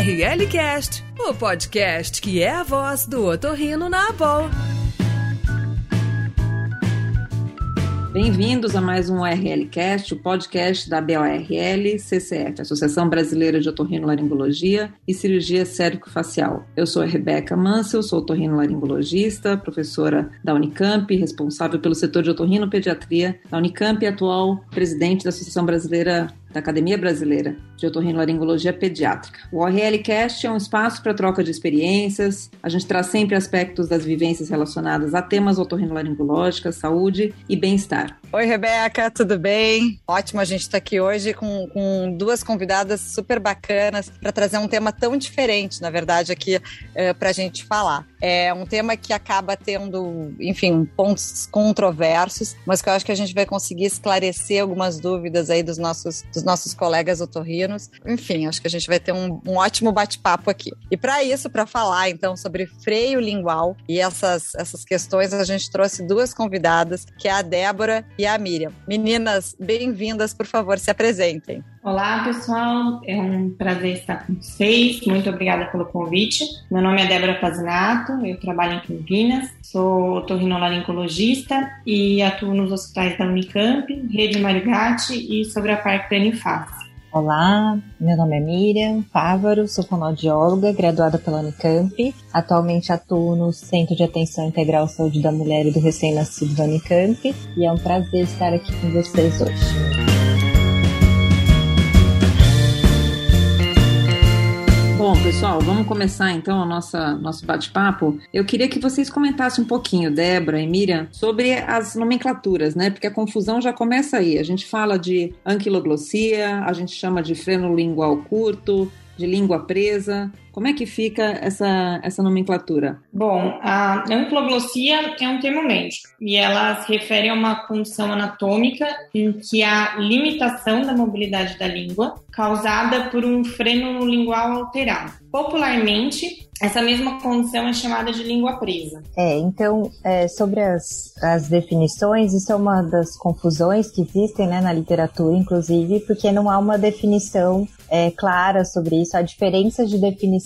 RL Cast, o podcast que é a voz do otorrino na Abol. Bem-vindos a mais um RLcast, o podcast da BORL CCF, Associação Brasileira de Otorrinolaringologia e Cirurgia Cérvico-Facial. Eu sou a Rebeca Mansell, sou otorrinolaringologista, professora da Unicamp, responsável pelo setor de otorrinopediatria da Unicamp e atual presidente da Associação Brasileira da Academia Brasileira de Otorrinolaringologia Pediátrica. O ORLcast é um espaço para troca de experiências. A gente traz sempre aspectos das vivências relacionadas a temas otorrinolaringológicas, saúde e bem-estar. Oi, Rebeca, tudo bem? Ótimo a gente estar tá aqui hoje com, com, duas convidadas super bacanas para trazer um tema tão diferente, na verdade, aqui é, para a gente falar. É um tema que acaba tendo, enfim, pontos controversos, mas que eu acho que a gente vai conseguir esclarecer algumas dúvidas aí dos nossos, dos nossos colegas otorrinos. Enfim, acho que a gente vai ter um, um ótimo bate-papo aqui. E para isso, para falar então sobre freio lingual e essas, essas questões, a gente trouxe duas convidadas, que é a Débora e a Miriam. Meninas, bem-vindas, por favor, se apresentem. Olá, pessoal. É um prazer estar com vocês. Muito obrigada pelo convite. Meu nome é Débora Pazinato, eu trabalho em Campinas, sou otorrinolaringologista e atuo nos hospitais da Unicamp, Rede Marigatti e sobre a Parque Planiface. Olá, meu nome é Miriam Fávaro, sou fonoaudióloga, graduada pela Unicamp. Atualmente atuo no Centro de Atenção Integral Saúde da Mulher e do Recém-Nascido da Unicamp e é um prazer estar aqui com vocês hoje. Bom, pessoal, vamos começar então o nosso, nosso bate-papo. Eu queria que vocês comentassem um pouquinho, Débora e Miriam, sobre as nomenclaturas, né? Porque a confusão já começa aí. A gente fala de anquiloglossia, a gente chama de freno lingual curto, de língua presa. Como é que fica essa, essa nomenclatura? Bom, a anquiloglossia é um termo médico e ela se refere a uma condição anatômica em que há limitação da mobilidade da língua causada por um freno lingual alterado. Popularmente, essa mesma condição é chamada de língua presa. É, então, é, sobre as, as definições, isso é uma das confusões que existem né, na literatura, inclusive, porque não há uma definição é, clara sobre isso, há diferenças de definição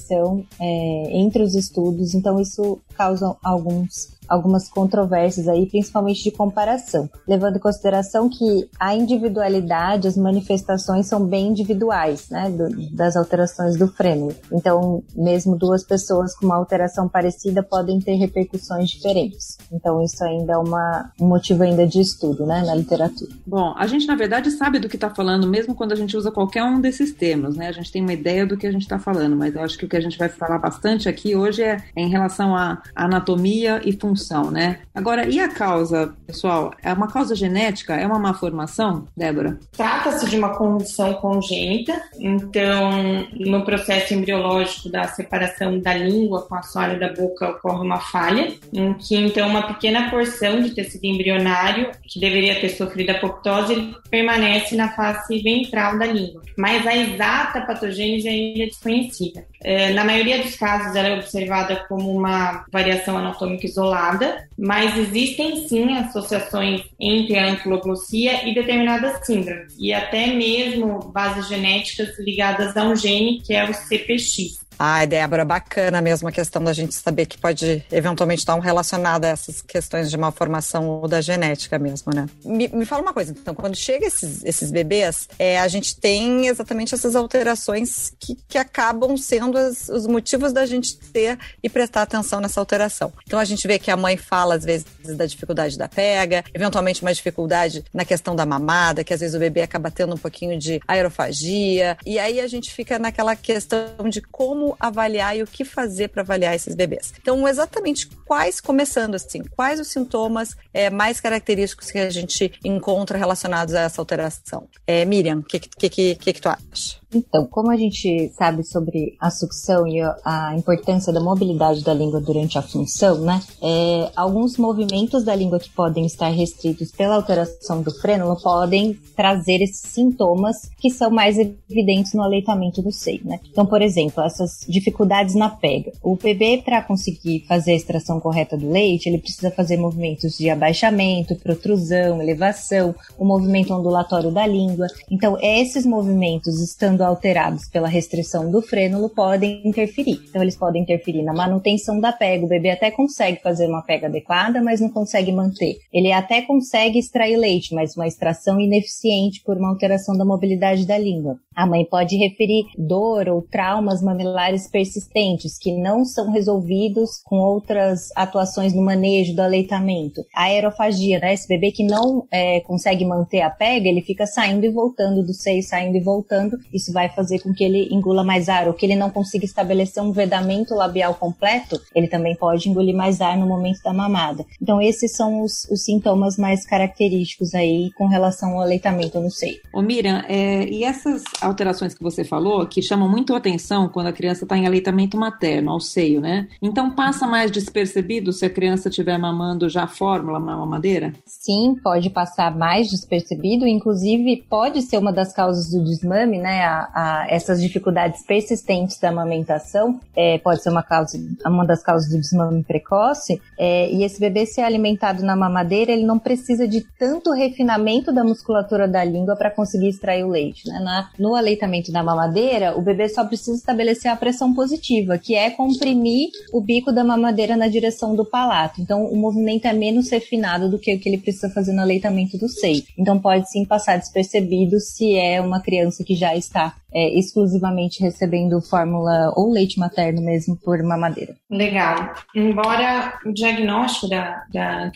é, entre os estudos, então isso causa alguns algumas controvérsias aí, principalmente de comparação, levando em consideração que a individualidade, as manifestações são bem individuais, né, do, das alterações do freno. Então, mesmo duas pessoas com uma alteração parecida podem ter repercussões diferentes. Então, isso ainda é uma, um motivo ainda de estudo, né, na literatura. Bom, a gente na verdade sabe do que está falando, mesmo quando a gente usa qualquer um desses termos, né? A gente tem uma ideia do que a gente está falando, mas eu acho que o que a gente vai falar bastante aqui hoje é, é em relação à anatomia e função né? Agora, e a causa, pessoal? É uma causa genética? É uma má formação, Débora? Trata-se de uma condição congênita, então, no processo embriológico da separação da língua com a soalha da boca ocorre uma falha, em que então uma pequena porção de tecido embrionário, que deveria ter sofrido apoptose, permanece na face ventral da língua. Mas a exata patogênese ainda é desconhecida. É, na maioria dos casos, ela é observada como uma variação anatômica isolada, mas existem sim associações entre a anquiloglossia e determinadas síndromes, e até mesmo bases genéticas ligadas a um gene que é o CPX. Ai, Débora, bacana mesmo a questão da gente saber que pode eventualmente estar um relacionado a essas questões de malformação ou da genética mesmo, né? Me, me fala uma coisa, então, quando chega esses, esses bebês, é, a gente tem exatamente essas alterações que, que acabam sendo as, os motivos da gente ter e prestar atenção nessa alteração. Então, a gente vê que a mãe fala, às vezes, da dificuldade da pega, eventualmente uma dificuldade na questão da mamada, que às vezes o bebê acaba tendo um pouquinho de aerofagia, e aí a gente fica naquela questão de como como avaliar e o que fazer para avaliar esses bebês. Então, exatamente quais, começando assim, quais os sintomas é, mais característicos que a gente encontra relacionados a essa alteração? É, Miriam, o que, que, que, que, tu acha? Então, como a gente sabe sobre a sucção e a importância da mobilidade da língua durante a função, né? É, alguns movimentos da língua que podem estar restritos pela alteração do frênulo podem trazer esses sintomas que são mais evidentes no aleitamento do seio, né? Então, por exemplo, essas dificuldades na pega. O bebê, para conseguir fazer a extração correta do leite, ele precisa fazer movimentos de abaixamento, protrusão, elevação, o movimento ondulatório da língua. Então, esses movimentos estando alterados pela restrição do frênulo, podem interferir. Então, eles podem interferir na manutenção da pega. O bebê até consegue fazer uma pega adequada, mas não consegue manter. Ele até consegue extrair leite, mas uma extração ineficiente por uma alteração da mobilidade da língua. A mãe pode referir dor ou traumas mamilares persistentes que não são resolvidos com outras atuações no manejo do aleitamento. A aerofagia, né? Esse bebê que não é, consegue manter a pega, ele fica saindo e voltando do seio, saindo e voltando. Isso vai fazer com que ele engula mais ar, ou que ele não consiga estabelecer um vedamento labial completo, ele também pode engolir mais ar no momento da mamada. Então, esses são os, os sintomas mais característicos aí com relação ao aleitamento no seio. Ô Miriam, é, e essas alterações que você falou, que chamam muito a atenção quando a criança está em aleitamento materno, ao seio, né? Então passa mais despercebido se a criança estiver mamando já a fórmula na mamadeira? Sim, pode passar mais despercebido, inclusive pode ser uma das causas do desmame, né? A, essas dificuldades persistentes da amamentação é, pode ser uma causa, uma das causas do desmame precoce. É, e esse bebê ser alimentado na mamadeira, ele não precisa de tanto refinamento da musculatura da língua para conseguir extrair o leite, né? Na, no aleitamento da mamadeira, o bebê só precisa estabelecer a pressão positiva, que é comprimir o bico da mamadeira na direção do palato. Então, o movimento é menos refinado do que o que ele precisa fazer no aleitamento do seio. Então, pode sim passar despercebido se é uma criança que já está Yeah. É, exclusivamente recebendo fórmula ou leite materno mesmo por mamadeira. Legal. Embora o diagnóstico da, da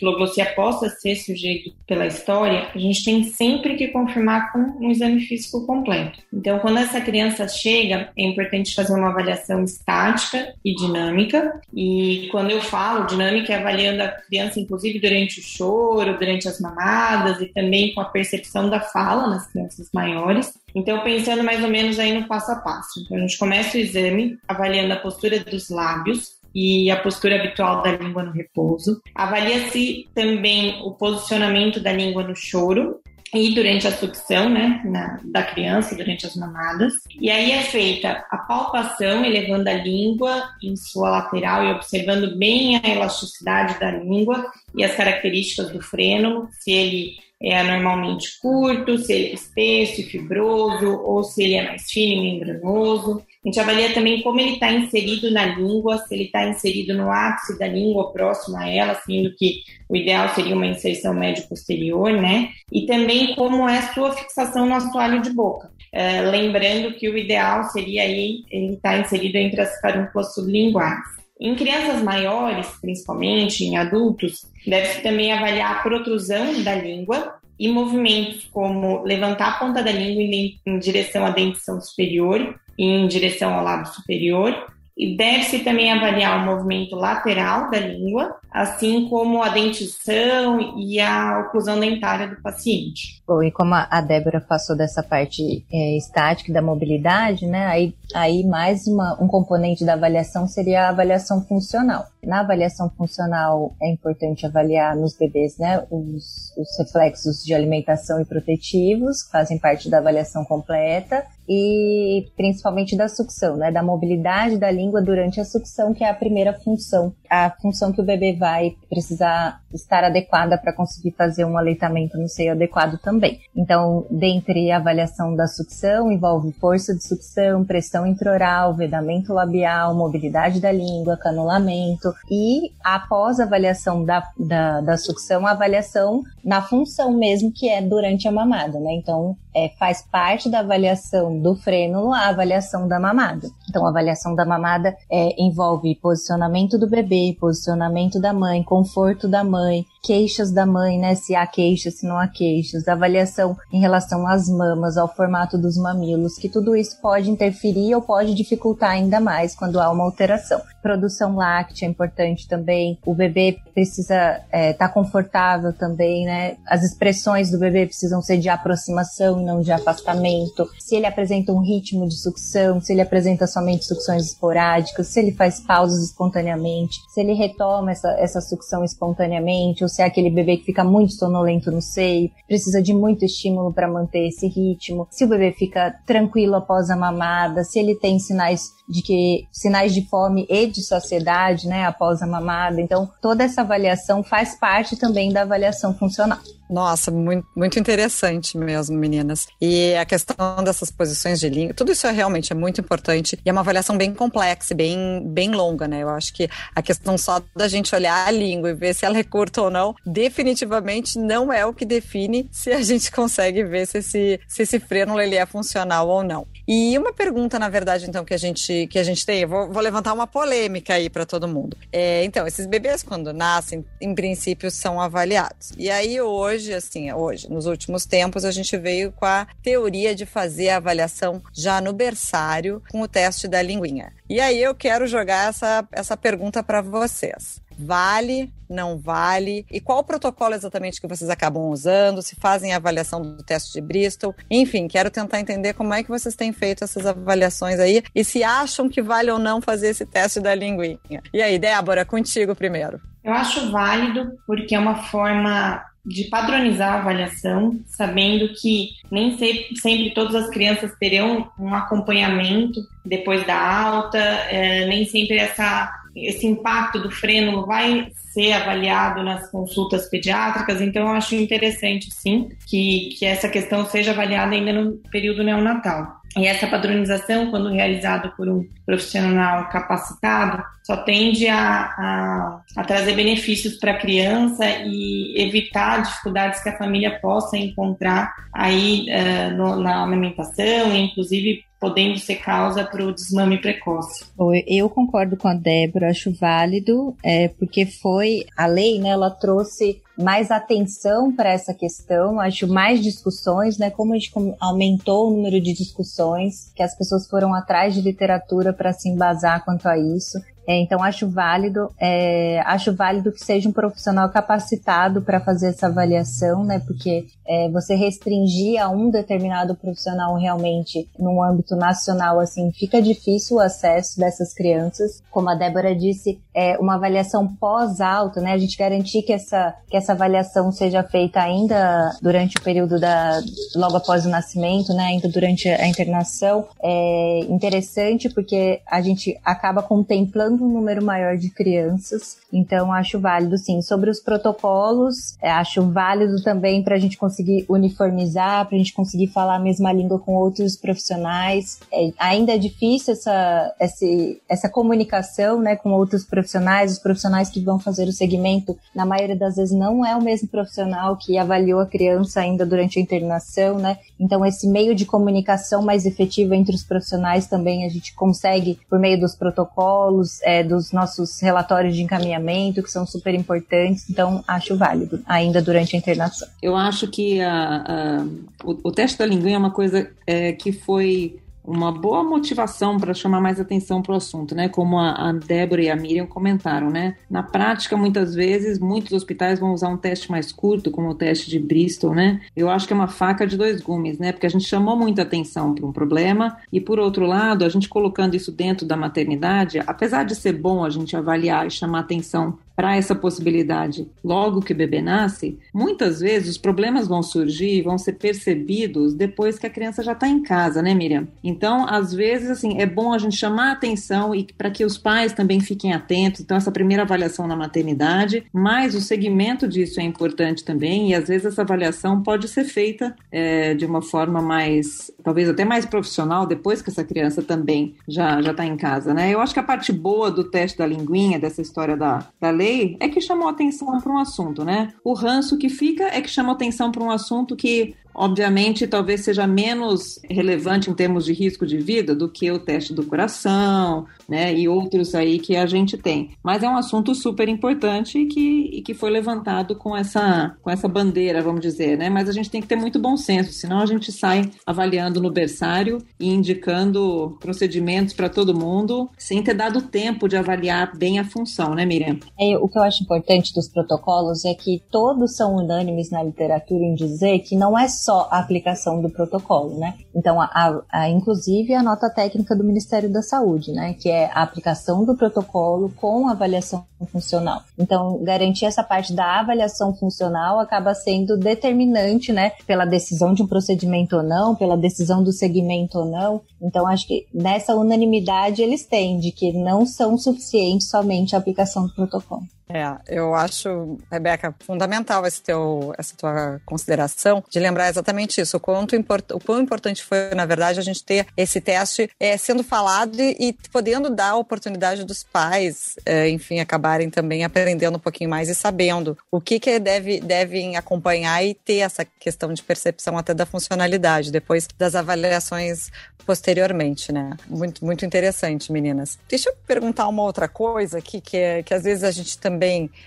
possa ser sujeito pela história, a gente tem sempre que confirmar com um exame físico completo. Então, quando essa criança chega, é importante fazer uma avaliação estática e dinâmica. E quando eu falo dinâmica, é avaliando a criança, inclusive durante o choro, durante as mamadas e também com a percepção da fala nas crianças maiores. Então, pensando mais ou menos aí no passo a passo. Então, a gente começa o exame avaliando a postura dos lábios, e a postura habitual da língua no repouso. Avalia-se também o posicionamento da língua no choro e durante a sucção, né, na, da criança, durante as mamadas. E aí é feita a palpação, elevando a língua em sua lateral e observando bem a elasticidade da língua e as características do frênulo, se ele é anormalmente curto, se ele é espesso e fibroso, ou se ele é mais fino e membranoso. A gente avalia também como ele está inserido na língua, se ele está inserido no ápice da língua, próximo a ela, sendo que o ideal seria uma inserção médio-posterior, né? E também como é a sua fixação no assoalho de boca. É, lembrando que o ideal seria aí ele estar tá inserido entre as carúnculas sublinguais. Em crianças maiores, principalmente em adultos, deve-se também avaliar a protrusão da língua e movimentos como levantar a ponta da língua em, direção à dentição superior e em direção ao lábio superior. E deve-se também avaliar o movimento lateral da língua assim como a dentição e a oclusão dentária do paciente. Bom, e como a Débora passou dessa parte é, estática da mobilidade, né, aí, aí mais uma, um componente da avaliação seria a avaliação funcional. Na avaliação funcional é importante avaliar nos bebês, né, os, os reflexos de alimentação e protetivos, que fazem parte da avaliação completa, e principalmente da sucção, né, da mobilidade da língua durante a sucção, que é a primeira função, a função que o bebê vai precisar estar adequada para conseguir fazer um aleitamento no seio adequado também. Então, dentre a avaliação da sucção, envolve força de sucção, pressão intraoral, vedamento labial, mobilidade da língua, canulamento e, após a avaliação da, da, da sucção, a avaliação na função mesmo, que é durante a mamada, né? Então, é, faz parte da avaliação do frênulo a avaliação da mamada. Então, a avaliação da mamada é, envolve posicionamento do bebê, posicionamento da mãe, conforto da mãe, queixas da mãe, né? Se há queixas, se não há queixas, avaliação em relação às mamas, ao formato dos mamilos, que tudo isso pode interferir ou pode dificultar ainda mais quando há uma alteração. Produção láctea é importante também. O bebê precisa estar é, tá confortável também, né? As expressões do bebê precisam ser de aproximação não de afastamento. Se ele apresenta um ritmo de sucção, se ele apresenta somente sucções esporádicas, se ele faz pausas espontaneamente, se ele retoma essa, essa sucção espontaneamente, ou se é aquele bebê que fica muito sonolento no seio, precisa de muito estímulo para manter esse ritmo. Se o bebê fica tranquilo após a mamada, se ele tem sinais de que sinais de fome e de saciedade, né, após a mamada. Então, toda essa avaliação faz parte também da avaliação funcional. Nossa, muito, muito interessante mesmo, meninas. E a questão dessas posições de língua, tudo isso é realmente é muito importante e é uma avaliação bem complexa, bem, bem longa, né? Eu acho que a questão só da gente olhar a língua e ver se ela é curta ou não, definitivamente não é o que define se a gente consegue ver se esse, se esse freno ele é funcional ou não. E uma pergunta, na verdade, então, que a gente, que a gente tem, eu vou, vou levantar uma polêmica aí para todo mundo. É, então, esses bebês, quando nascem, em princípio, são avaliados. E aí, hoje, assim, hoje, nos últimos tempos, a gente veio com a teoria de fazer a avaliação já no berçário com o teste da linguinha. E aí, eu quero jogar essa, essa pergunta para vocês. Vale, não vale? E qual o protocolo exatamente que vocês acabam usando? Se fazem a avaliação do teste de Bristol? Enfim, quero tentar entender como é que vocês têm feito essas avaliações aí e se acham que vale ou não fazer esse teste da linguinha. E aí, Débora, contigo primeiro. Eu acho válido porque é uma forma de padronizar a avaliação, sabendo que nem sempre, todas as crianças terão um acompanhamento depois da alta, é, nem sempre essa esse impacto do freno vai ser avaliado nas consultas pediátricas, então eu acho interessante, sim, que, que essa questão seja avaliada ainda no período neonatal. E essa padronização, quando realizada por um profissional capacitado, só tende a, a, a trazer benefícios para a criança e evitar dificuldades que a família possa encontrar aí uh, no, na amamentação, inclusive podendo ser causa para o desmame precoce. Eu concordo com a Débora, acho válido, é, porque foi a lei, né? Ela trouxe mais atenção para essa questão, acho mais discussões, né? Como a gente aumentou o número de discussões, que as pessoas foram atrás de literatura para se embasar quanto a isso. É, então acho válido, é, acho válido que seja um profissional capacitado para fazer essa avaliação, né? Porque é, você restringir a um determinado profissional realmente num âmbito nacional, assim, fica difícil o acesso dessas crianças. Como a Débora disse, é uma avaliação pós-alta, né? A gente garantir que essa, que essa avaliação seja feita ainda durante o período da, logo após o nascimento, né? Ainda durante a internação, é interessante porque a gente acaba contemplando um número maior de crianças. Então, acho válido, sim. Sobre os protocolos, é, acho válido também para a gente conseguir uniformizar, para a gente conseguir falar a mesma língua com outros profissionais. É, ainda é difícil essa, essa, essa comunicação né, com outros profissionais, os profissionais que vão fazer o segmento, na maioria das vezes não é o mesmo profissional que avaliou a criança ainda durante a internação, né? Então, esse meio de comunicação mais efetivo entre os profissionais também a gente consegue por meio dos protocolos, é, dos nossos relatórios de encaminhamento, que são super importantes, então acho válido, ainda durante a internação. Eu acho que a, a, o, o, teste da linguinha é uma coisa é, que foi uma boa motivação para chamar mais atenção para o assunto, né? Como a, a, Débora e a Miriam comentaram, né? Na prática, muitas vezes, muitos hospitais vão usar um teste mais curto, como o teste de Bristol, né? Eu acho que é uma faca de dois gumes, né? Porque a gente chamou muita atenção para um problema e, por outro lado, a gente colocando isso dentro da maternidade, apesar de ser bom a gente avaliar e chamar atenção para essa possibilidade logo que o bebê nasce, muitas vezes os problemas vão surgir, vão ser percebidos depois que a criança já está em casa, né, Miriam? Então, às vezes, assim, é bom a gente chamar a atenção e para que os pais também fiquem atentos. Então, essa primeira avaliação na maternidade, mas o segmento disso é importante também e às vezes essa avaliação pode ser feita é, de uma forma mais, talvez até mais profissional depois que essa criança também já já está em casa, né? Eu acho que a parte boa do teste da linguinha, dessa história da, da lei é que chamou atenção para um assunto, né? O ranço que fica é que chamou atenção para um assunto que obviamente talvez seja menos relevante em termos de risco de vida do que o teste do coração, né, e outros aí que a gente tem. Mas é um assunto super importante e que, e que foi levantado com essa, com essa bandeira, vamos dizer, né, mas a gente tem que ter muito bom senso, senão a gente sai avaliando no berçário e indicando procedimentos para todo mundo sem ter dado tempo de avaliar bem a função, né, Miriam? É, o que eu acho importante dos protocolos é que todos são unânimes na literatura em dizer que não é só a aplicação do protocolo, né? Então, a, a, a, inclusive a nota técnica do Ministério da Saúde, né? Que é a aplicação do protocolo com avaliação funcional. Então, garantir essa parte da avaliação funcional acaba sendo determinante, né? Pela decisão de um procedimento ou não, pela decisão do segmento ou não. Então, acho que nessa unanimidade eles têm de que não são suficientes somente a aplicação do protocolo. É, eu acho, Rebeca, fundamental esse teu, essa tua consideração de lembrar exatamente isso, o quanto import, o quão importante foi, na verdade, a gente ter esse teste é, sendo falado e, e podendo dar a oportunidade dos pais, é, enfim, acabarem também aprendendo um pouquinho mais e sabendo o que, que deve, devem acompanhar e ter essa questão de percepção até da funcionalidade, depois das avaliações posteriormente, né? Muito, muito interessante, meninas. Deixa eu perguntar uma outra coisa aqui, que, é, que às vezes a gente também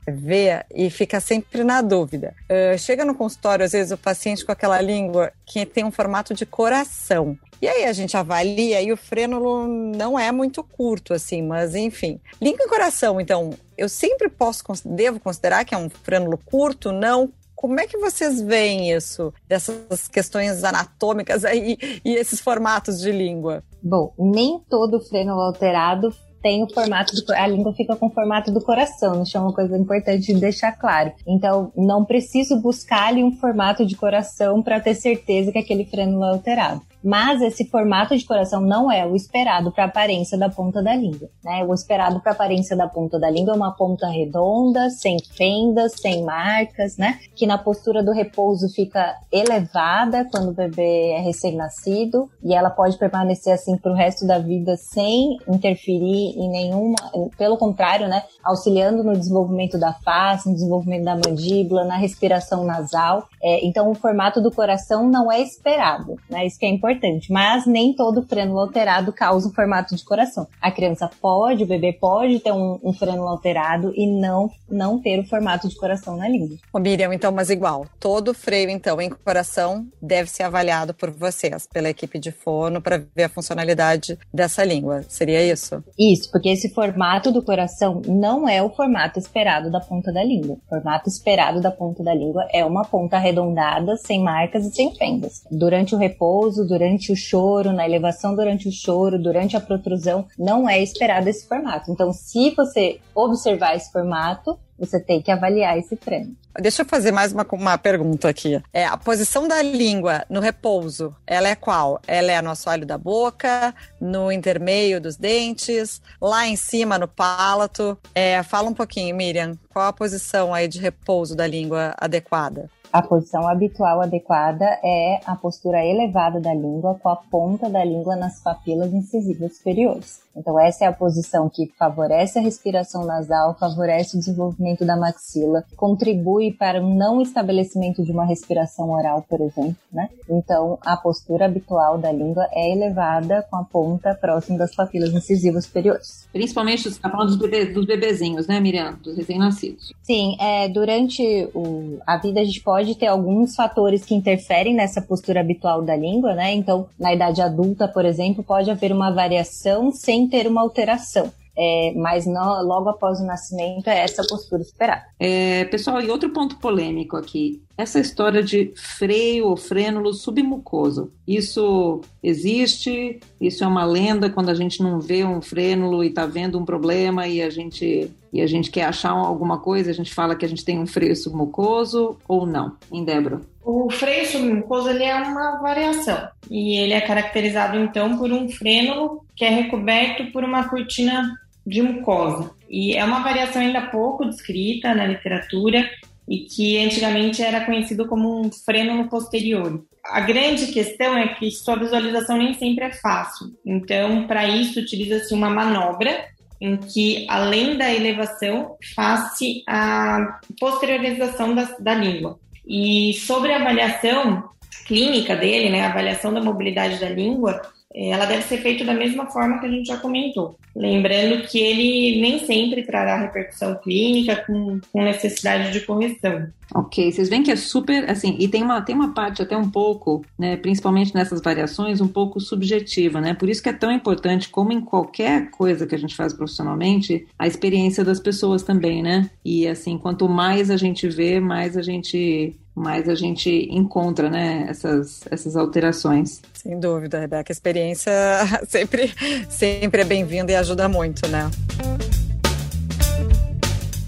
vê e fica sempre na dúvida. Uh, chega no consultório, às vezes, o paciente com aquela língua que tem um formato de coração. E aí a gente avalia e o frênulo não é muito curto, assim, mas enfim. Língua e coração, então, eu sempre posso, devo considerar que é um frênulo curto? Não? Como é que vocês veem isso, dessas questões anatômicas aí e esses formatos de língua? Bom, nem todo frênulo alterado tem o formato do a língua fica com o formato do coração, isso é uma coisa importante de deixar claro. Então, não preciso buscar ali um formato de coração para ter certeza que aquele frênulo é alterado mas esse formato de coração não é o esperado para a aparência da ponta da língua. Né? O esperado para a aparência da ponta da língua é uma ponta redonda, sem fendas, sem marcas, né? que na postura do repouso fica elevada quando o bebê é recém-nascido e ela pode permanecer assim para o resto da vida sem interferir em nenhuma, pelo contrário, né? auxiliando no desenvolvimento da face, no desenvolvimento da mandíbula, na respiração nasal. É, então, o formato do coração não é esperado, né? Isso que é importante importante, mas nem todo frênulo alterado causa um formato de coração. A criança pode, o bebê pode ter um, um frênulo alterado e não, não ter o formato de coração na língua. Ô Miriam, então, mas igual, todo freio, então, em coração deve ser avaliado por vocês, pela equipe de fono, para ver a funcionalidade dessa língua. Seria isso? Isso, porque esse formato do coração não é o formato esperado da ponta da língua. O formato esperado da ponta da língua é uma ponta arredondada, sem marcas e sem fendas. Durante o repouso, durante durante o choro, na elevação durante o choro, durante a protrusão, não é esperado esse formato. Então, se você observar esse formato, você tem que avaliar esse treino. Deixa eu fazer mais uma, uma pergunta aqui. É, a posição da língua no repouso, ela é qual? Ela é no assoalho da boca, no intermeio dos dentes, lá em cima no palato? É, fala um pouquinho, Miriam, qual a posição aí de repouso da língua adequada? A posição habitual adequada é a postura elevada da língua com a ponta da língua nas papilas incisivas superiores. Então, essa é a posição que favorece a respiração nasal, favorece o desenvolvimento da maxila, contribui para o não estabelecimento de uma respiração oral, por exemplo, né? Então, a postura habitual da língua é elevada com a ponta próxima das papilas incisivas superiores. Principalmente, você está falando dos, bebê, dos bebezinhos, né, Miriam? Dos recém-nascidos. Sim, é, durante o, a vida a gente pode ter alguns fatores que interferem nessa postura habitual da língua, né? Então, na idade adulta, por exemplo, pode haver uma variação sem ter uma alteração. É, mas logo após o nascimento é essa postura esperada. É, pessoal, e outro ponto polêmico aqui, essa história de freio ou frênulo submucoso, isso existe? Isso é uma lenda quando a gente não vê um frênulo e está vendo um problema e a gente e a gente quer achar alguma coisa, a gente fala que a gente tem um freio submucoso ou não? Em Débora? O freio submucoso ele é uma variação e ele é caracterizado então por um frênulo que é recoberto por uma cortina de mucosa. E é uma variação ainda pouco descrita na literatura e que antigamente era conhecido como um frênulo posterior. A grande questão é que sua visualização nem sempre é fácil. Então, para isso, utiliza-se uma manobra em que, além da elevação, faz-se a posteriorização da, da língua. E sobre a avaliação clínica dele, né, a avaliação da mobilidade da língua, ela deve ser feita da mesma forma que a gente já comentou. Lembrando que ele nem sempre trará repercussão clínica com, com, necessidade de correção. Ok, vocês veem que é super, assim, e tem uma, tem uma parte até um pouco, né, principalmente nessas variações, um pouco subjetiva, né? Por isso que é tão importante, como em qualquer coisa que a gente faz profissionalmente, a experiência das pessoas também, né? E assim, quanto mais a gente vê, mais a gente mais a gente encontra né, essas, essas alterações. Sem dúvida, Rebeca. A experiência sempre, sempre é bem-vinda e ajuda muito, né?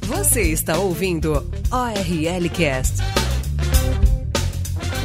Você está ouvindo ORL Cast.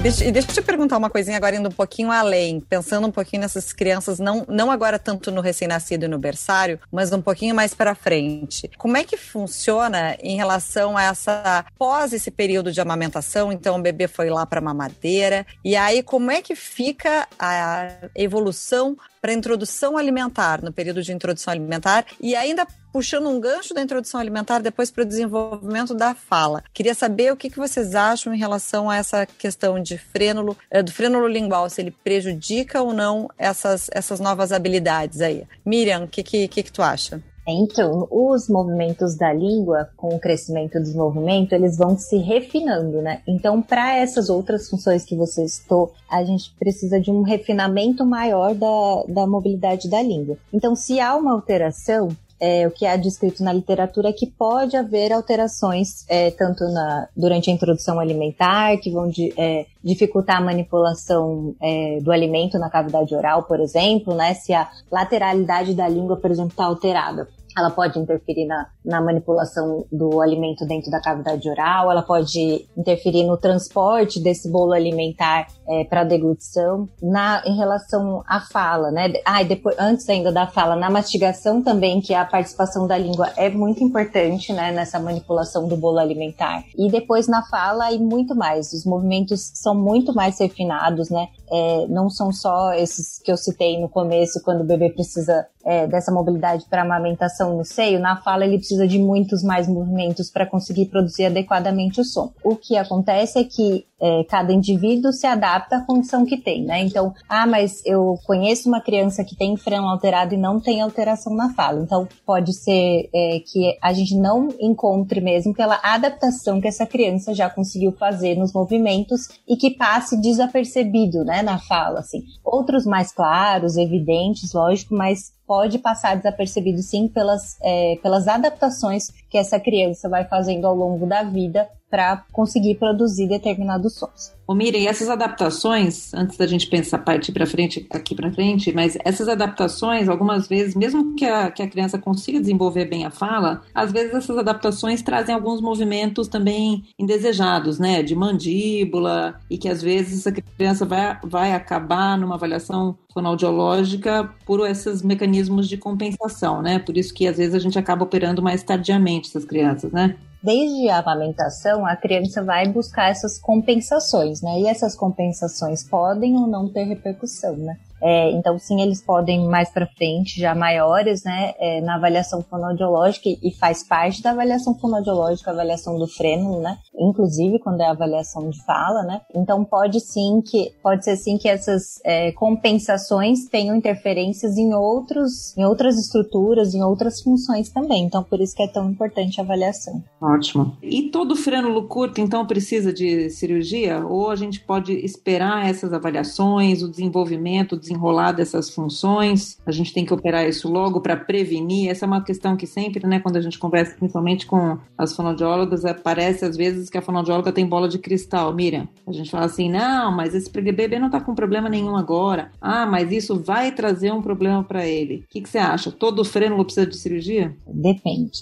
Deixa, e deixa eu te perguntar uma coisinha agora, indo um pouquinho além, pensando um pouquinho nessas crianças, não, não agora tanto no recém-nascido e no berçário, mas um pouquinho mais para frente. Como é que funciona em relação a essa, pós esse período de amamentação? Então o bebê foi lá para mamadeira, e aí como é que fica a evolução para introdução alimentar, no período de introdução alimentar, e ainda puxando um gancho da introdução alimentar depois para o desenvolvimento da fala. Queria saber o que, que vocês acham em relação a essa questão de frênulo, eh, do frênulo lingual, se ele prejudica ou não essas, essas novas habilidades aí. Miriam, o que, que, que, que tu acha? Então, os movimentos da língua, com o crescimento do desenvolvimento, eles vão se refinando, né? Então, para essas outras funções que você citou, a gente precisa de um refinamento maior da, da mobilidade da língua. Então, se há uma alteração, é, o que é descrito na literatura é que pode haver alterações é, tanto na, durante a introdução alimentar, que vão de, é, dificultar a manipulação é, do alimento na cavidade oral, por exemplo, né? Se a lateralidade da língua, por exemplo, está alterada ela pode interferir na, na manipulação do alimento dentro da cavidade oral, ela pode interferir no transporte desse bolo alimentar é, para deglutição, na, em relação à fala, né? Ah, e depois, antes ainda da fala, na mastigação também, que a participação da língua é muito importante, né, nessa manipulação do bolo alimentar. E depois na fala e muito mais. Os movimentos são muito mais refinados, né? É, não são só esses que eu citei no começo, quando o bebê precisa é, dessa mobilidade para amamentação no seio, na fala ele precisa de muitos mais movimentos para conseguir produzir adequadamente o som. O que acontece é que é, cada indivíduo se adapta à condição que tem, né? Então, ah, mas eu conheço uma criança que tem freno alterado e não tem alteração na fala. Então, pode ser é, que a gente não encontre mesmo pela adaptação que essa criança já conseguiu fazer nos movimentos e que passe desapercebido, né, na fala, assim. Outros mais claros, evidentes, lógico, mas pode passar desapercebido sim pelas, é, pelas adaptações que essa criança vai fazendo ao longo da vida para conseguir produzir determinados sons. Ô Miriam, essas adaptações, antes da gente pensar partir para frente, aqui para frente, mas essas adaptações, algumas vezes, mesmo que a, que a criança consiga desenvolver bem a fala, às vezes essas adaptações trazem alguns movimentos também indesejados, né, de mandíbula, e que às vezes essa criança vai, vai acabar numa avaliação fonoaudiológica por esses mecanismos de compensação, né, por isso que às vezes a gente acaba operando mais tardiamente essas crianças, né? Desde a amamentação, a criança vai buscar essas compensações, né? E essas compensações podem ou não ter repercussão, né? É, então, sim, eles podem mais para frente, já maiores, né, é, na avaliação fonoaudiológica e faz parte da avaliação fonoaudiológica, a avaliação do freno, né, inclusive quando é a avaliação de fala, né. Então, pode sim que pode ser sim que essas é, compensações tenham interferências em outros, em outras estruturas, em outras funções também. Então, por isso que é tão importante a avaliação. Ótimo. E todo frênulo curto, então, precisa de cirurgia? Ou a gente pode esperar essas avaliações, o desenvolvimento, o desenrolar dessas funções, a gente tem que operar isso logo para prevenir. Essa é uma questão que sempre, né, quando a gente conversa principalmente com as fonoaudiólogas, parece às vezes que a fonoaudióloga tem bola de cristal. Miriam, a gente fala assim: não, mas esse bebê não está com problema nenhum agora. Ah, mas isso vai trazer um problema para ele. O que, que, você acha? Todo frênulo precisa de cirurgia? Depende.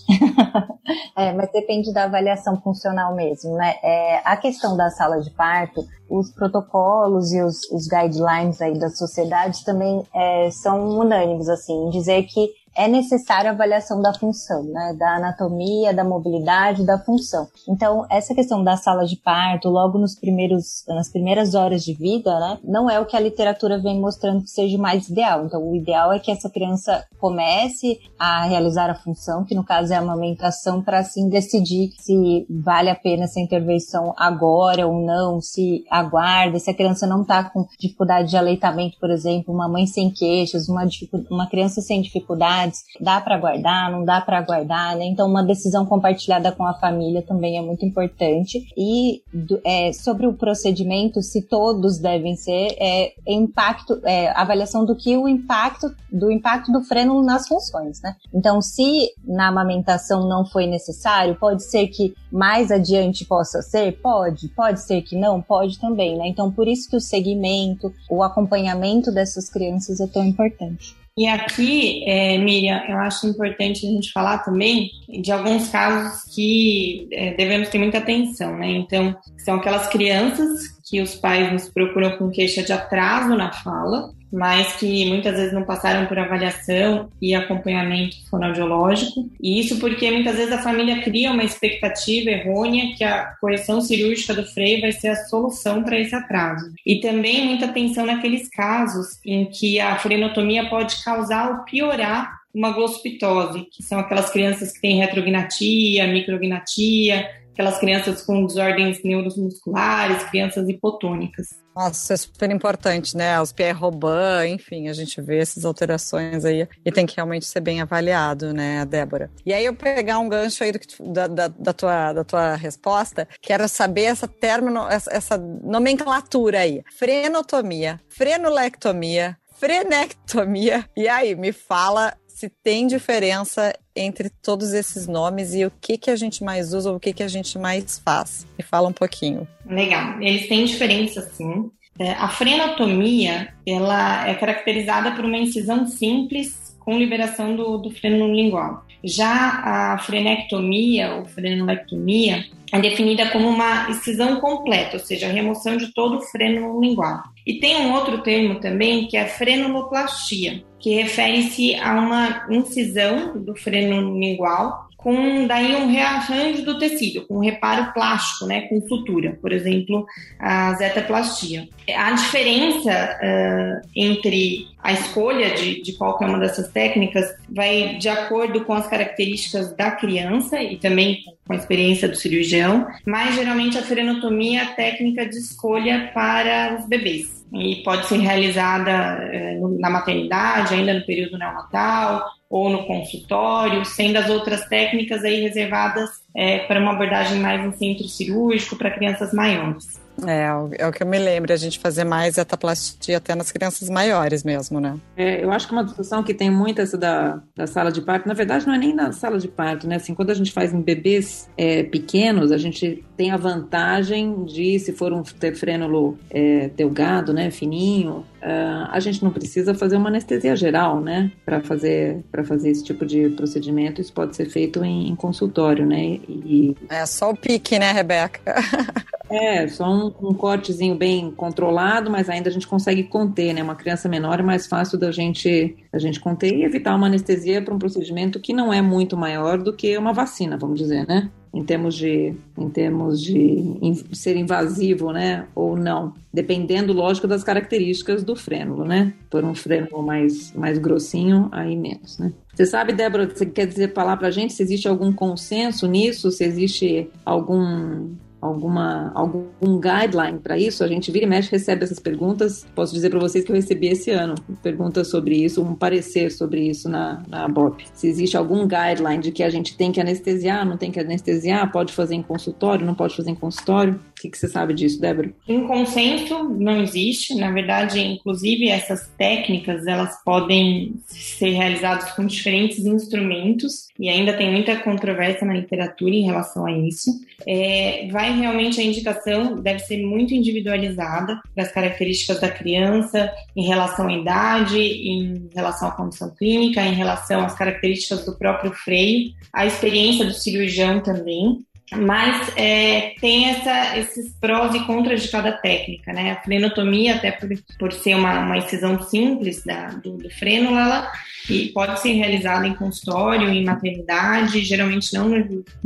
é, mas depende da avaliação funcional mesmo, né? É, a questão da sala de parto, os protocolos e os, os guidelines aí da sociedade também é, são unânimes, assim, dizer que é necessária a avaliação da função, né? Da anatomia, da mobilidade, da função. Então, essa questão da sala de parto, logo nos primeiros, nas primeiras horas de vida, né? Não é o que a literatura vem mostrando que seja mais ideal. Então, o ideal é que essa criança comece a realizar a função, que no caso é a amamentação, para assim decidir se vale a pena essa intervenção agora ou não, se aguarda, se a criança não está com dificuldade de aleitamento, por exemplo, uma mãe sem queixas, uma, uma criança sem dificuldade dá para guardar, não dá para guardar, né? Então, uma decisão compartilhada com a família também é muito importante. E é, sobre o procedimento, se todos devem ser, é, impacto, é, avaliação do que o impacto do impacto do freno nas funções, né? Então, se na amamentação não foi necessário, pode ser que mais adiante possa ser, pode, pode ser que não, pode também, né? Então, por isso que o segmento, o acompanhamento dessas crianças é tão importante. E aqui, é, Miriam, eu acho importante a gente falar também de alguns casos que é, devemos ter muita atenção, né? Então, são aquelas crianças que os pais nos procuram com queixa de atraso na fala, mas que muitas vezes não passaram por avaliação e acompanhamento fonoaudiológico. E isso porque muitas vezes a família cria uma expectativa errônea que a correção cirúrgica do freio vai ser a solução para esse atraso. E também muita atenção naqueles casos em que a frenotomia pode causar ou piorar uma glossopitose, que são aquelas crianças que têm retrognatia, micrognatia, aquelas crianças com desordens neuromusculares, crianças hipotônicas. Nossa, é super importante, né? Os Pierre Robin, enfim, a gente vê essas alterações aí e tem que realmente ser bem avaliado, né, Débora? E aí eu pegar um gancho aí do, da, da, da, tua, da tua resposta, quero saber essa termino, essa, essa nomenclatura aí. Frenotomia, frenolectomia, frenectomia. E aí, me fala se tem diferença entre todos esses nomes e o que, que a gente mais usa ou o que, que a gente mais faz. Me fala um pouquinho. Legal. Eles têm diferença, sim. É, a frenotomia, ela é caracterizada por uma incisão simples com liberação do, do freno lingual. Já a frenectomia ou frenolectomia é definida como uma excisão completa, ou seja, a remoção de todo o freno lingual. E tem um outro termo também que é a frenuloplastia, que refere-se a uma incisão do freno lingual com daí um rearranjo do tecido, com reparo plástico, né, com sutura, por exemplo, a zetaplastia. A diferença uh, entre a escolha de, de qualquer uma dessas técnicas vai de acordo com as características da criança e também com a experiência do cirurgião, mas geralmente a frenotomia é a técnica de escolha para os bebês e pode ser realizada eh, na maternidade, ainda no período neonatal ou no consultório, sendo as outras técnicas aí reservadas é, para uma abordagem mais em centro cirúrgico para crianças maiores. É, é o que eu me lembro, a gente fazer mais etaplastia até nas crianças maiores mesmo, né? É, eu acho que uma discussão que tem muito essa da, da sala de parto, na verdade não é nem na sala de parto, né? Assim, quando a gente faz em bebês é, pequenos, a gente tem a vantagem de, se for um frênulo é, delgado, né, fininho, uh, a gente não precisa fazer uma anestesia geral, né, para fazer para fazer esse tipo de procedimento. Isso pode ser feito em, em consultório, né? E, é só o pique, né, Rebeca? é, só um, um, cortezinho bem controlado, mas ainda a gente consegue conter, né? Uma criança menor é mais fácil da gente a gente conter e evitar uma anestesia para um procedimento que não é muito maior do que uma vacina, vamos dizer, né? Em termos de, em termos de ser invasivo, né, ou não, dependendo, lógico, das características do frênulo, né? Por um frênulo mais, mais grossinho, aí menos, né? Você sabe, Débora, você quer dizer falar para a gente se existe algum consenso nisso, se existe algum alguma, algum guideline para isso? A gente vira e mexe recebe essas perguntas. Posso dizer para vocês que eu recebi esse ano perguntas sobre isso, um parecer sobre isso na, na BOP. Se existe algum guideline de que a gente tem que anestesiar, não tem que anestesiar, pode fazer em consultório, não pode fazer em consultório? Que, que você sabe disso, Débora? Em consenso não existe. Na verdade, inclusive essas técnicas elas podem ser realizadas com diferentes instrumentos e ainda tem muita controvérsia na literatura em relação a isso. É, vai realmente a indicação deve ser muito individualizada das características da criança em relação à idade, em relação à condição clínica, em relação às características do próprio freio, a experiência do cirurgião também. Mas é, tem essa, esses prós e contras de cada técnica, né? A frenotomia, até por, por ser uma, uma incisão simples da, do, do freno, ela e pode ser realizada em consultório, em maternidade, geralmente não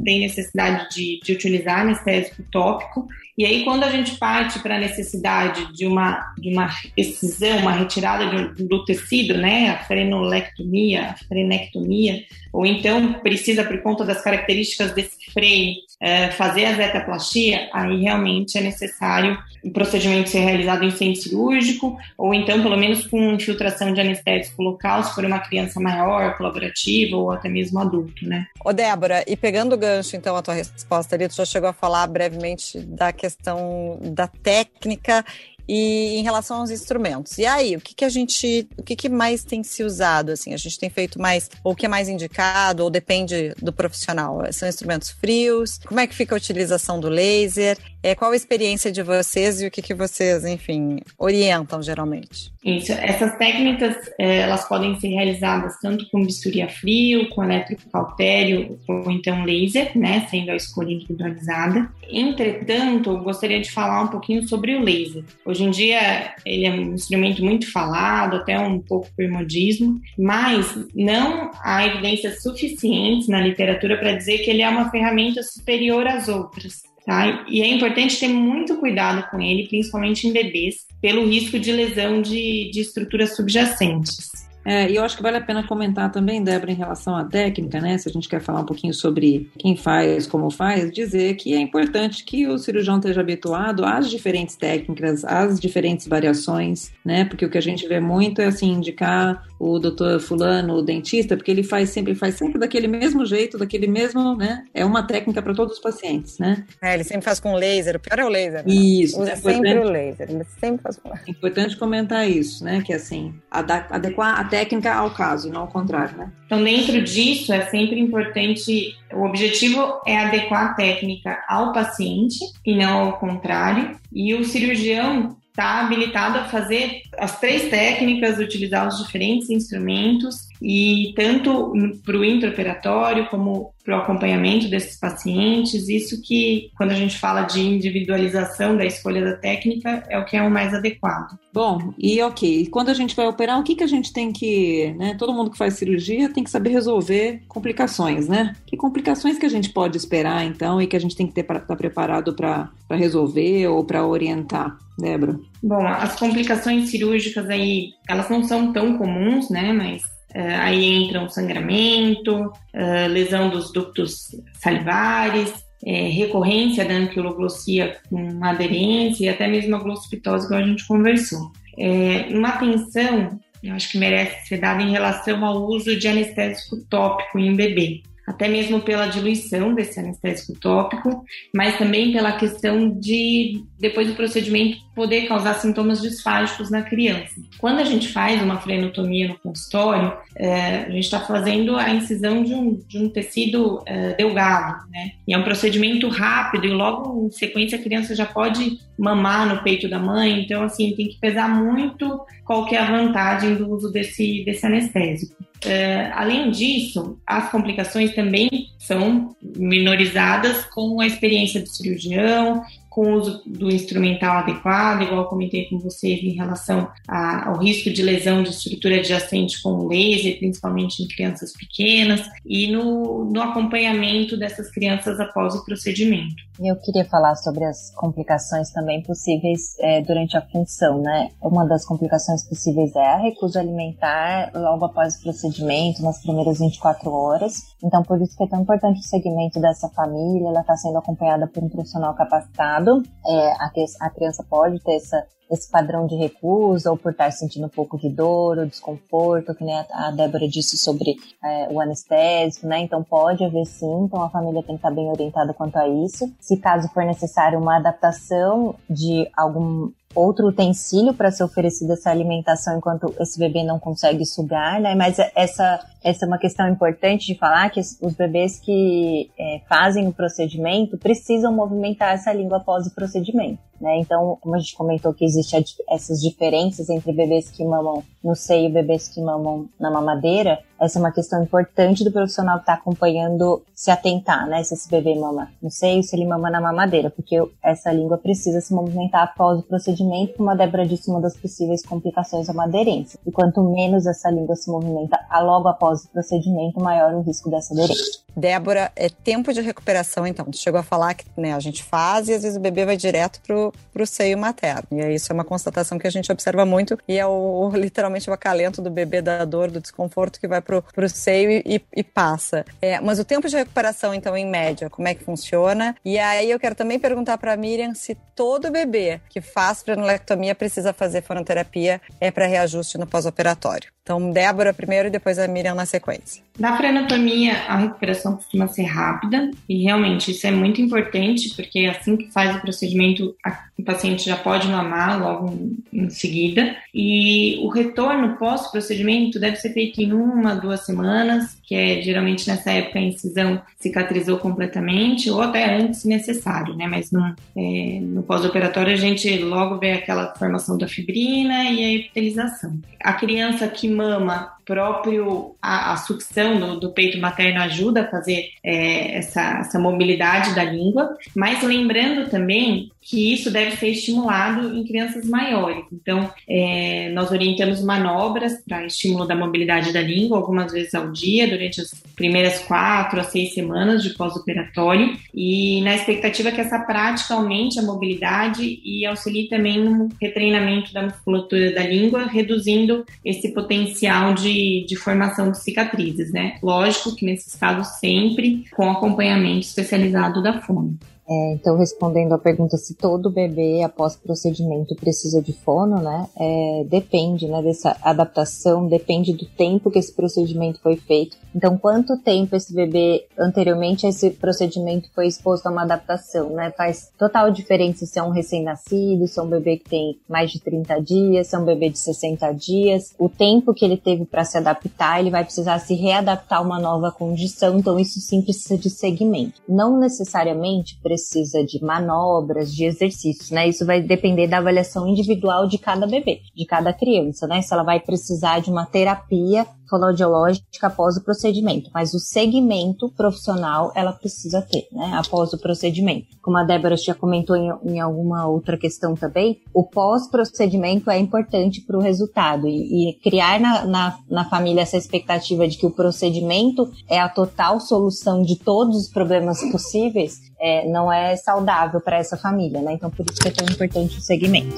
tem necessidade de, de utilizar anestésico tópico. E aí, quando a gente parte para a necessidade de uma, de uma excisão, uma retirada do, do tecido, né, a frenolectomia, a frenectomia, ou então precisa, por conta das características desse freio, é, fazer a zetaplastia, aí realmente é necessário o procedimento ser realizado em centro cirúrgico, ou então pelo menos com infiltração de anestésico local, se for uma criança maior, colaborativa, ou até mesmo adulto, né? Ô Débora, e pegando o gancho então a tua resposta ali, tu já chegou a falar brevemente da questão da técnica e em relação aos instrumentos. E aí, o que, que a gente, o que, que mais tem se usado? Assim, a gente tem feito mais, ou o que é mais indicado, ou depende do profissional? São instrumentos frios? Como é que fica a utilização do laser? É, qual a experiência de vocês e o que, que vocês, enfim, orientam geralmente? Isso, essas técnicas é, elas podem ser realizadas tanto com bisturi a frio, com eletrocautério ou então laser, né, sendo a escolha individualizada. Entretanto, eu gostaria de falar um pouquinho sobre o laser. Hoje em dia ele é um instrumento muito falado, até um pouco por modismo, mas não há evidências suficientes na literatura para dizer que ele é uma ferramenta superior às outras. Tá? E é importante ter muito cuidado com ele, principalmente em bebês, pelo risco de lesão de, de estruturas subjacentes. É, e eu acho que vale a pena comentar também, Débora, em relação à técnica, né? Se a gente quer falar um pouquinho sobre quem faz, como faz, dizer que é importante que o cirurgião esteja habituado às diferentes técnicas, às diferentes variações, né? Porque o que a gente vê muito é assim, indicar o doutor fulano, o dentista, porque ele faz sempre, faz sempre daquele mesmo jeito, daquele mesmo, né? É uma técnica para todos os pacientes, né? É, ele sempre faz com laser, o pior é o laser. Né? Isso. Usa é sempre o laser, ele sempre faz com laser. É importante comentar isso, né? Que assim, adequar a técnica ao caso não ao contrário, né? Então, dentro disso, é sempre importante. O objetivo é adequar a técnica ao paciente e não ao contrário. E o cirurgião está habilitado a fazer as três técnicas, utilizar os diferentes instrumentos e tanto para o intraoperatório como para o acompanhamento desses pacientes, isso que, quando a gente fala de individualização da escolha da técnica, é o que é o mais adequado. Bom, e ok, quando a gente vai operar, o que, que a gente tem que, né, todo mundo que faz cirurgia tem que saber resolver complicações, né? Que complicações que a gente pode esperar, então, e que a gente tem que estar tá preparado para resolver ou para orientar, Débora? Bom, as complicações cirúrgicas aí, elas não são tão comuns, né, mas aí entram sangramento, uh, lesão dos ductos salivares, é, recorrência da anquiloglossia com aderência e até mesmo a glossopitose, como a gente conversou. É, uma atenção, eu acho que merece ser dada em relação ao uso de anestésico tópico em bebê até mesmo pela diluição desse anestésico tópico, mas também pela questão de, depois do procedimento, poder causar sintomas disfágicos na criança. Quando a gente faz uma frenotomia no consultório, é, a gente está fazendo a incisão de um, de um tecido é, delgado, né? E é um procedimento rápido e logo em sequência a criança já pode mamar no peito da mãe, então assim, tem que pesar muito qual que é a vantagem do uso desse, desse anestésico. Uh, além disso, as complicações também são minorizadas com a experiência do cirurgião com o uso do instrumental adequado, igual comentei com vocês em relação a, ao risco de lesão de estrutura adjacente com laser, principalmente em crianças pequenas, e no, no acompanhamento dessas crianças após o procedimento. Eu queria falar sobre as complicações também possíveis é, durante a função, né? Uma das complicações possíveis é a recusa alimentar logo após o procedimento, nas primeiras 24 horas. Então, por isso que é tão importante o segmento dessa família, ela está sendo acompanhada por um profissional capacitado é, a, a criança pode ter essa, esse padrão de recusa ou por estar sentindo um pouco de dor ou desconforto, que nem a Débora disse sobre é, o anestésico, né? Então pode haver sim, então a família tem que estar bem orientada quanto a isso. Se caso for necessário uma adaptação de algum outro utensílio para ser oferecida essa alimentação enquanto esse bebê não consegue sugar, né? Mas essa, essa é uma questão importante de falar que os bebês que é, fazem o procedimento precisam movimentar essa língua após o procedimento, né? Então, como a gente comentou que existem essas diferenças entre bebês que mamam no seio e bebês que mamam na mamadeira, essa é uma questão importante do profissional que está acompanhando se atentar, né? Se esse bebê mama no seio, se ele mama na mamadeira, porque essa língua precisa se movimentar após o procedimento, como a Débora disse, uma das possíveis complicações é uma aderência. E quanto menos essa língua se movimenta logo após o procedimento, maior o risco dessa aderência. Débora, é tempo de recuperação, então. Tu chegou a falar que né, a gente faz e às vezes o bebê vai direto pro, pro seio materno. E isso é uma constatação que a gente observa muito e é o, literalmente o acalento do bebê, da dor, do desconforto que vai pro, pro seio e, e passa. É, mas o tempo de recuperação, então, em média, como é que funciona? E aí eu quero também perguntar para Miriam se todo bebê que faz frenolectomia precisa fazer fonoterapia é para reajuste no pós-operatório. Então, Débora primeiro e depois a Miriam na sequência. Na frenotomia, a recuperação costuma ser rápida e realmente isso é muito importante porque assim que faz o procedimento, a o paciente já pode mamar logo em seguida. E o retorno pós-procedimento deve ser feito em uma, duas semanas, que é geralmente nessa época a incisão cicatrizou completamente, ou até antes necessário, né? Mas no, é, no pós-operatório a gente logo vê aquela formação da fibrina e a epitelização. A criança que mama próprio a, a sucção do, do, peito materno ajuda a fazer é, essa, essa mobilidade da língua, mas lembrando também que isso deve ser estimulado em crianças maiores. Então, é, nós orientamos manobras para estímulo da mobilidade da língua, algumas vezes ao dia, durante as primeiras quatro a seis semanas de pós-operatório, e na expectativa que essa prática aumente a mobilidade e auxilie também no retreinamento da musculatura da língua, reduzindo esse potencial de, de formação de cicatrizes, né? Lógico que nesses casos sempre com acompanhamento especializado da fono. É, então, respondendo à pergunta se todo bebê após procedimento precisa de fono, né? É, depende, né, dessa adaptação, depende do tempo que esse procedimento foi feito. Então, quanto tempo esse bebê anteriormente a esse procedimento foi exposto a uma adaptação, né? Faz total diferença se é um recém-nascido, se é um bebê que tem mais de 30 dias, se é um bebê de 60 dias. O tempo que ele teve para se adaptar, ele vai precisar se readaptar a uma nova condição. Então, isso sim precisa de segmento. Não necessariamente precisa precisa de manobras, de exercícios, né? Isso vai depender da avaliação individual de cada bebê, de cada criança, né? Se ela vai precisar de uma terapia fonoaudiológica após o procedimento, mas o segmento profissional ela precisa ter, né, após o procedimento. Como a Débora já comentou em, em alguma outra questão também, o pós-procedimento é importante para o resultado e, e criar na, na, na, família essa expectativa de que o procedimento é a total solução de todos os problemas possíveis é, não é saudável para essa família, né? Então por isso que é tão importante o segmento.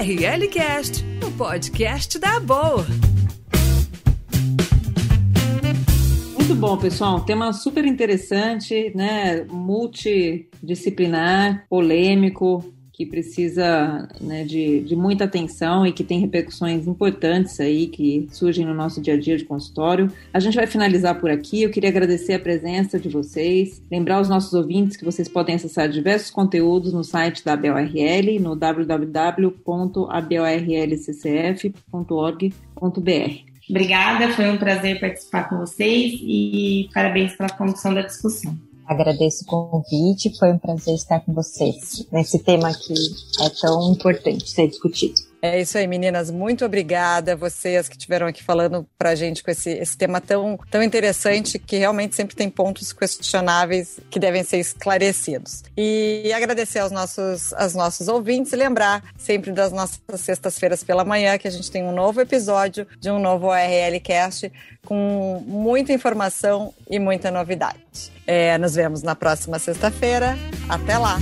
ORL Cast, o podcast da Boa. Muito bom, pessoal. Um tema super interessante, né? Multidisciplinar, polêmico, que precisa né, de, de muita atenção e que tem repercussões importantes aí que surgem no nosso dia a dia de consultório. A gente vai finalizar por aqui. Eu queria agradecer a presença de vocês, lembrar os nossos ouvintes que vocês podem acessar diversos conteúdos no site da ABORL, no www.aborlccf.org.br. Obrigada, foi um prazer participar com vocês e parabéns pela condução da discussão. Agradeço o convite, foi um prazer estar com vocês nesse tema que é tão importante ser discutido. É isso aí, meninas. Muito obrigada a vocês que estiveram aqui falando pra gente com esse, esse tema tão, tão interessante que realmente sempre tem pontos questionáveis que devem ser esclarecidos. E agradecer aos nossos, aos nossos ouvintes e lembrar sempre das nossas sextas-feiras pela manhã que a gente tem um novo episódio de um novo ORL Cast com muita informação e muita novidade. É, nos vemos na próxima sexta-feira. Até lá!